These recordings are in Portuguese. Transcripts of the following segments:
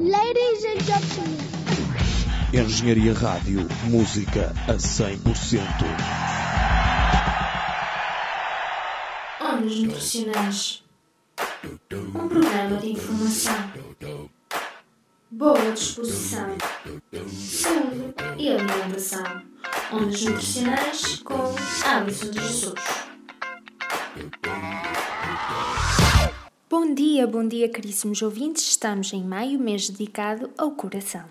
Ladies and gentlemen. Engenharia Rádio, música a 100%. Ondas Nutricionais Um programa de informação, boa disposição, saúde e alimentação. Ondas Nutricionais com Alisson de Jesus. Bom dia, bom dia, caríssimos ouvintes. Estamos em maio, mês dedicado ao coração.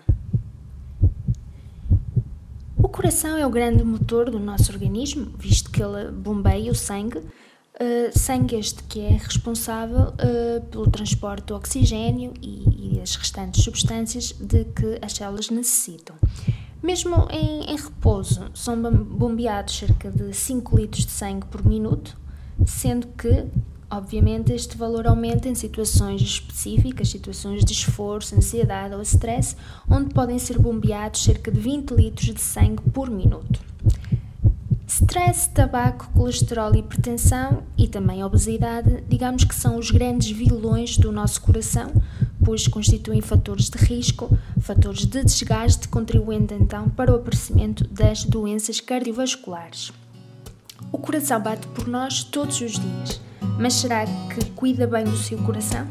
O coração é o grande motor do nosso organismo, visto que ele bombeia o sangue, uh, sangue este que é responsável uh, pelo transporte do oxigênio e, e, as restantes substâncias de que as células necessitam. Mesmo em, em repouso, são bombeados cerca de 5 litros de sangue por minuto, sendo que Obviamente, este valor aumenta em situações específicas, situações de esforço, ansiedade ou stress, onde podem ser bombeados cerca de 20 litros de sangue por minuto. Stress, tabaco, colesterol, hipertensão e também obesidade, digamos que são os grandes vilões do nosso coração, pois constituem fatores de risco, fatores de desgaste, contribuindo então para o aparecimento das doenças cardiovasculares. O coração bate por nós todos os dias mas será que cuida bem do seu coração?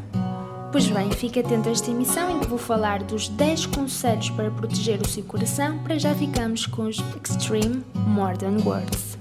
Pois bem, fique atento a esta emissão em que vou falar dos 10 conselhos para proteger o seu coração, para já ficamos com os Extreme Modern Words.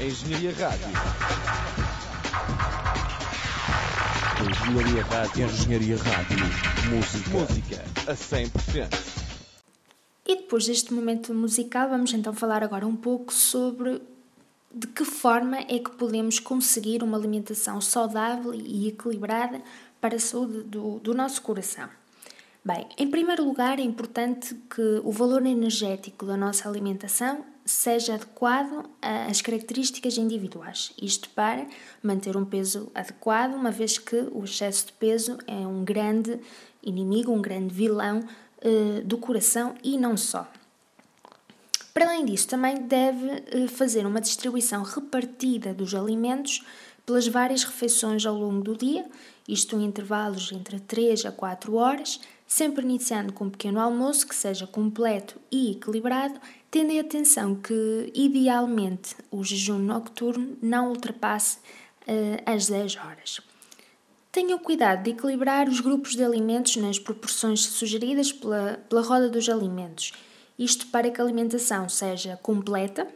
Engenharia Rádio. Engenharia Rádio. Engenharia Rádio. Música. Música a 100%. E depois deste momento musical, vamos então falar agora um pouco sobre de que forma é que podemos conseguir uma alimentação saudável e equilibrada para a saúde do, do nosso coração. Bem, em primeiro lugar, é importante que o valor energético da nossa alimentação seja adequado às características individuais. Isto para manter um peso adequado, uma vez que o excesso de peso é um grande inimigo, um grande vilão eh, do coração e não só. Para além disso, também deve eh, fazer uma distribuição repartida dos alimentos pelas várias refeições ao longo do dia, isto em intervalos entre 3 a 4 horas, sempre iniciando com um pequeno almoço que seja completo e equilibrado, tendo em atenção que, idealmente, o jejum nocturno não ultrapasse uh, as 10 horas. Tenha o cuidado de equilibrar os grupos de alimentos nas proporções sugeridas pela, pela roda dos alimentos. Isto para que a alimentação seja completa,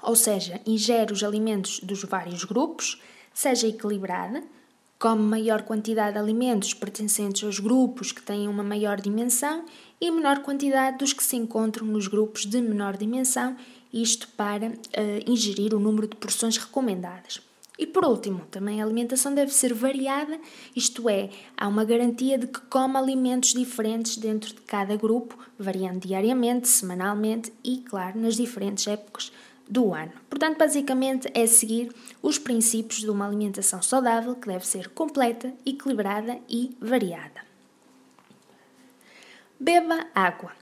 ou seja, ingere os alimentos dos vários grupos, seja equilibrada, come maior quantidade de alimentos pertencentes aos grupos que têm uma maior dimensão e menor quantidade dos que se encontram nos grupos de menor dimensão, isto para uh, ingerir o número de porções recomendadas. E por último, também a alimentação deve ser variada, isto é, há uma garantia de que come alimentos diferentes dentro de cada grupo, variando diariamente, semanalmente e, claro, nas diferentes épocas do ano. Portanto, basicamente é seguir os princípios de uma alimentação saudável que deve ser completa, equilibrada e variada. Beba água.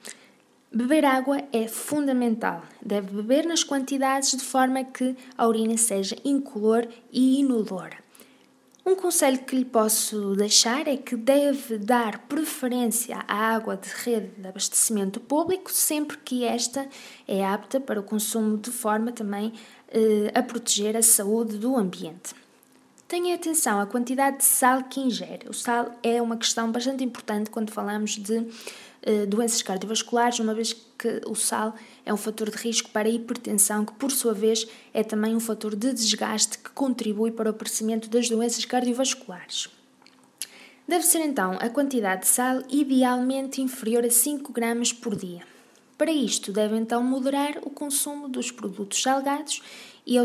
Beber água é fundamental. Deve beber nas quantidades de forma que a urina seja incolor e inodora. Um conselho que lhe posso deixar é que deve dar preferência à água de rede de abastecimento público sempre que esta é apta para o consumo de forma também eh, a proteger a saúde do ambiente. Tenha atenção à quantidade de sal que ingere. O sal é uma questão bastante importante quando falamos de eh, doenças cardiovasculares, uma vez que o sal é um fator de risco para a hipertensão, que por sua vez é também um fator de desgaste que contribui para o aparecimento das doenças cardiovasculares. Deve ser então a quantidade de sal idealmente inferior a 5 gramas por dia. Para isto, deve então moderar o consumo dos produtos salgados e a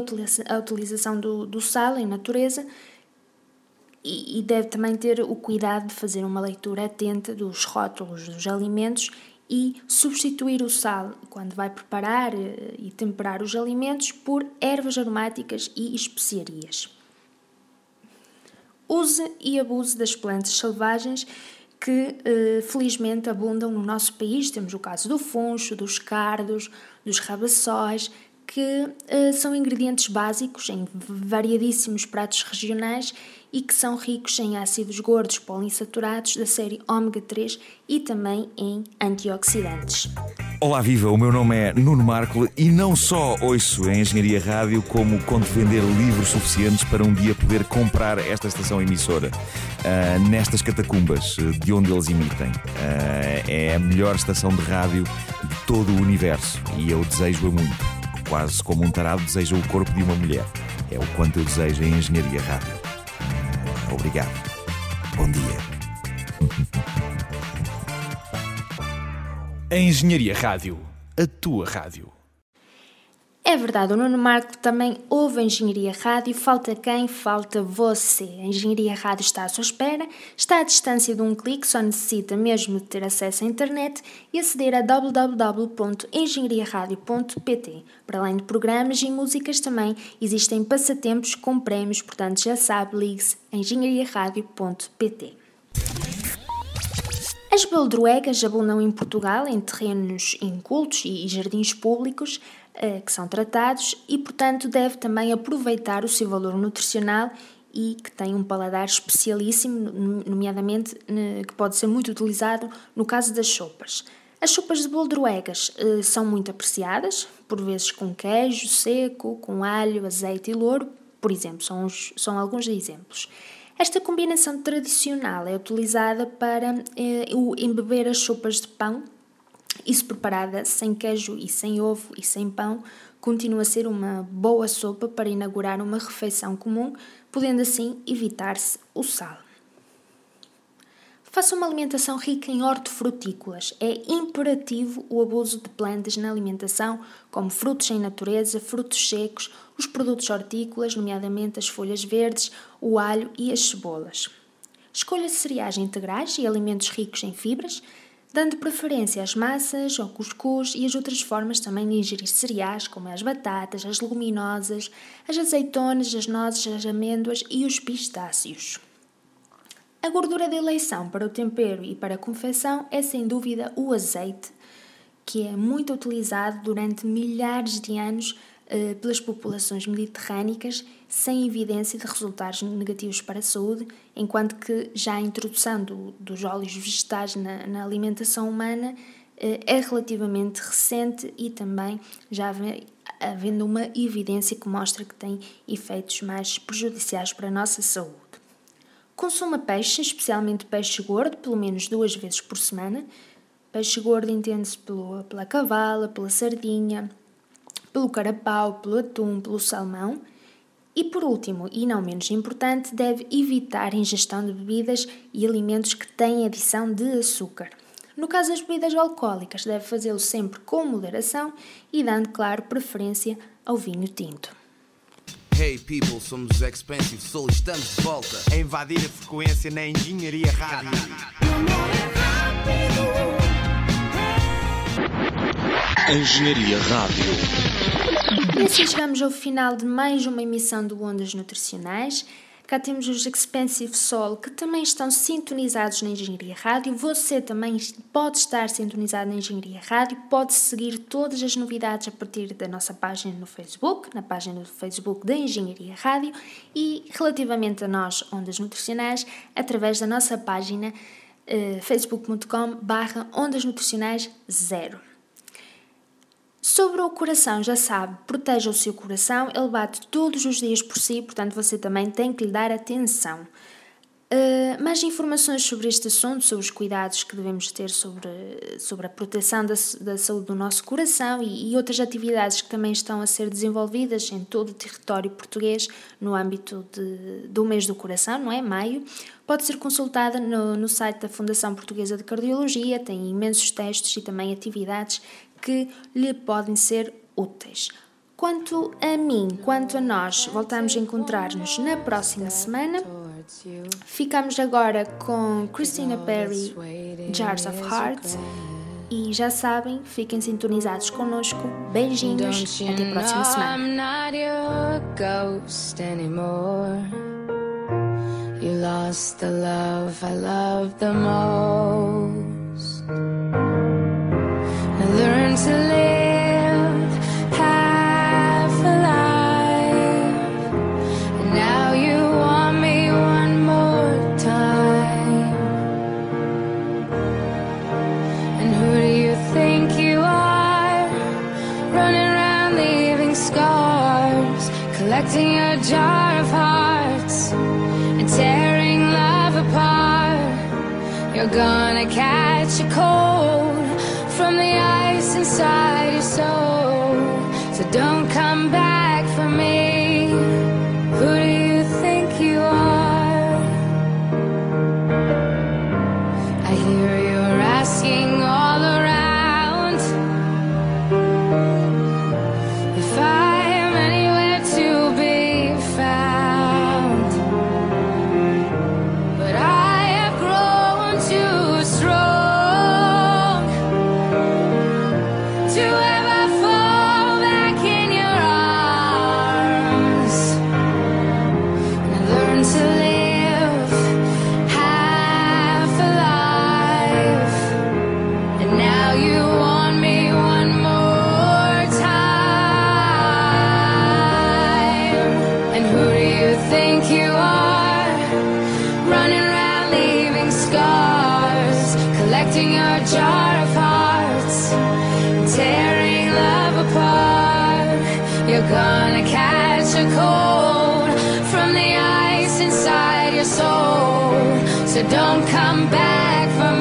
utilização do, do sal em natureza e, deve também ter o cuidado de fazer uma leitura atenta dos rótulos dos alimentos e substituir o sal quando vai preparar eh, e temperar os alimentos por ervas aromáticas e especiarias. Use e abuse das plantas selvagens que eh, felizmente abundam no nosso país. Temos o caso do funcho, dos cardos, dos rabaçóis, que eh, são ingredientes básicos em variadíssimos pratos regionais e que são ricos em ácidos gordos poliinsaturados da série ômega 3 e também em antioxidantes. Olá viva, o meu nome é Nuno Marco e não só ouço a Engenharia Rádio como conto vender livros suficientes para um dia poder comprar esta estação emissora uh, nestas catacumbas uh, de onde eles emitem. Uh, é a melhor estação de rádio de todo o universo e eu desejo-a muito. Quase como um tarado deseja o corpo de uma mulher. É o quanto eu desejo a Engenharia Rádio. Obrigado. Bom dia. A Engenharia Rádio. A tua rádio. É verdade, o Nuno Marco também ouve a Engenharia Rádio. Falta quem? Falta você. A Engenharia Rádio está à sua espera, está à distância de um clique, só necessita mesmo de ter acesso à internet e aceder a www.engenhariaradio.pt. Para além de programas e músicas, também existem passatempos com prémios, portanto já sabe, ligue-se engenhariaradio.pt. As beldroegas abundam em Portugal em terrenos incultos e jardins públicos, que são tratados e, portanto, deve também aproveitar o seu valor nutricional e que tem um paladar especialíssimo, nomeadamente que pode ser muito utilizado no caso das sopas. As sopas de boldroegas eh, são muito apreciadas, por vezes com queijo seco, com alho, azeite e louro, por exemplo, são, os, são alguns exemplos. Esta combinação tradicional é utilizada para eh, embeber as sopas de pão isso preparada sem queijo e sem ovo e sem pão, continua a ser uma boa sopa para inaugurar uma refeição comum, podendo assim evitar-se o sal. Faça uma alimentação rica em hortofrutícolas. É imperativo o abuso de plantas na alimentação, como frutos em natureza, frutos secos, os produtos hortícolas, nomeadamente as folhas verdes, o alho e as cebolas. Escolha cereais integrais e alimentos ricos em fibras, dando preferência às massas, ao cuscuz e as outras formas também de ingerir cereais, como as batatas, as leguminosas, as azeitonas, as nozes, as amêndoas e os pistáceos. A gordura de eleição para o tempero e para a confecção é sem dúvida o azeite, que é muito utilizado durante milhares de anos eh, pelas populações mediterrânicas, sem evidência de resultados negativos para a saúde, enquanto que já a introdução do, dos óleos vegetais na, na alimentação humana eh, é relativamente recente e também já havendo uma evidência que mostra que tem efeitos mais prejudiciais para a nossa saúde. Consuma peixe, especialmente peixe gordo, pelo menos duas vezes por semana. Peixe gordo entende-se pela cavala, pela sardinha, pelo carapau, pelo atum, pelo salmão. E por último, e não menos importante, deve evitar a ingestão de bebidas e alimentos que têm adição de açúcar. No caso das bebidas alcoólicas, deve fazê-lo sempre com moderação e dando, claro, preferência ao vinho tinto. Hey people, somos os Expensive Soul estamos de volta a invadir a frequência na Engenharia Rádio. Engenharia Rádio. E assim chegamos ao final de mais uma emissão do Ondas Nutricionais. Cá temos os Expensive Soul que também estão sintonizados na Engenharia Rádio. Você também pode estar sintonizado na Engenharia Rádio, pode seguir todas as novidades a partir da nossa página no Facebook, na página do Facebook da Engenharia Rádio e relativamente a nós, Ondas Nutricionais, através da nossa página uh, facebook.com barra Ondas Nutricionais Zero. Sobre o coração, já sabe, proteja o seu coração, ele bate todos os dias por si, portanto você também tem que lhe dar atenção. Uh, mais informações sobre este assunto, sobre os cuidados que devemos ter sobre, sobre a proteção da, da saúde do nosso coração e, e, outras atividades que também estão a ser desenvolvidas em todo o território português no âmbito de, do mês do coração, não é? Maio, pode ser consultada no, no site da Fundação Portuguesa de Cardiologia, tem imensos testes e também atividades que lhe podem ser úteis. Quanto a mim, quanto a nós, voltamos a encontrar-nos na próxima semana. Ficamos agora com Christina Perry, Jars of Hearts. E já sabem, fiquem sintonizados connosco. Beijinhos, até a próxima semana. You lost the love I love the most. learn to gonna catch a cold from the ice inside your soul. So don't come back You're gonna catch a cold from the ice inside your soul. So don't come back for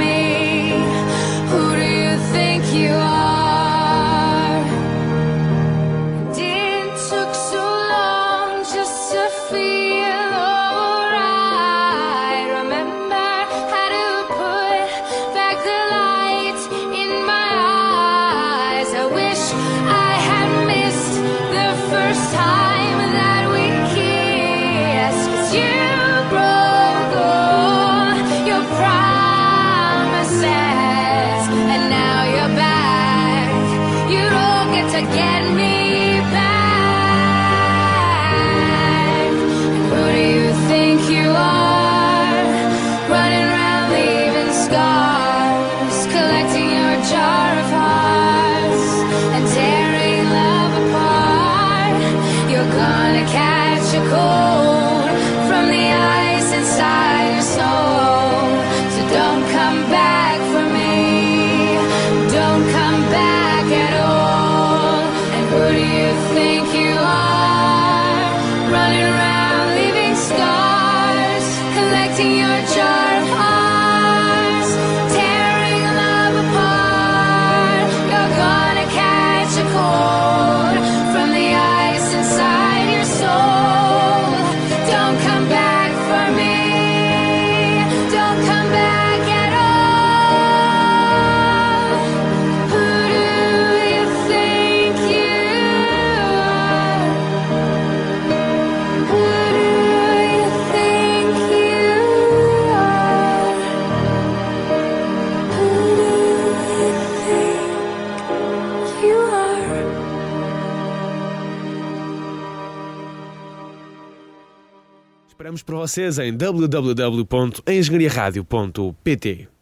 vocês em www.engenhariaradio.pt.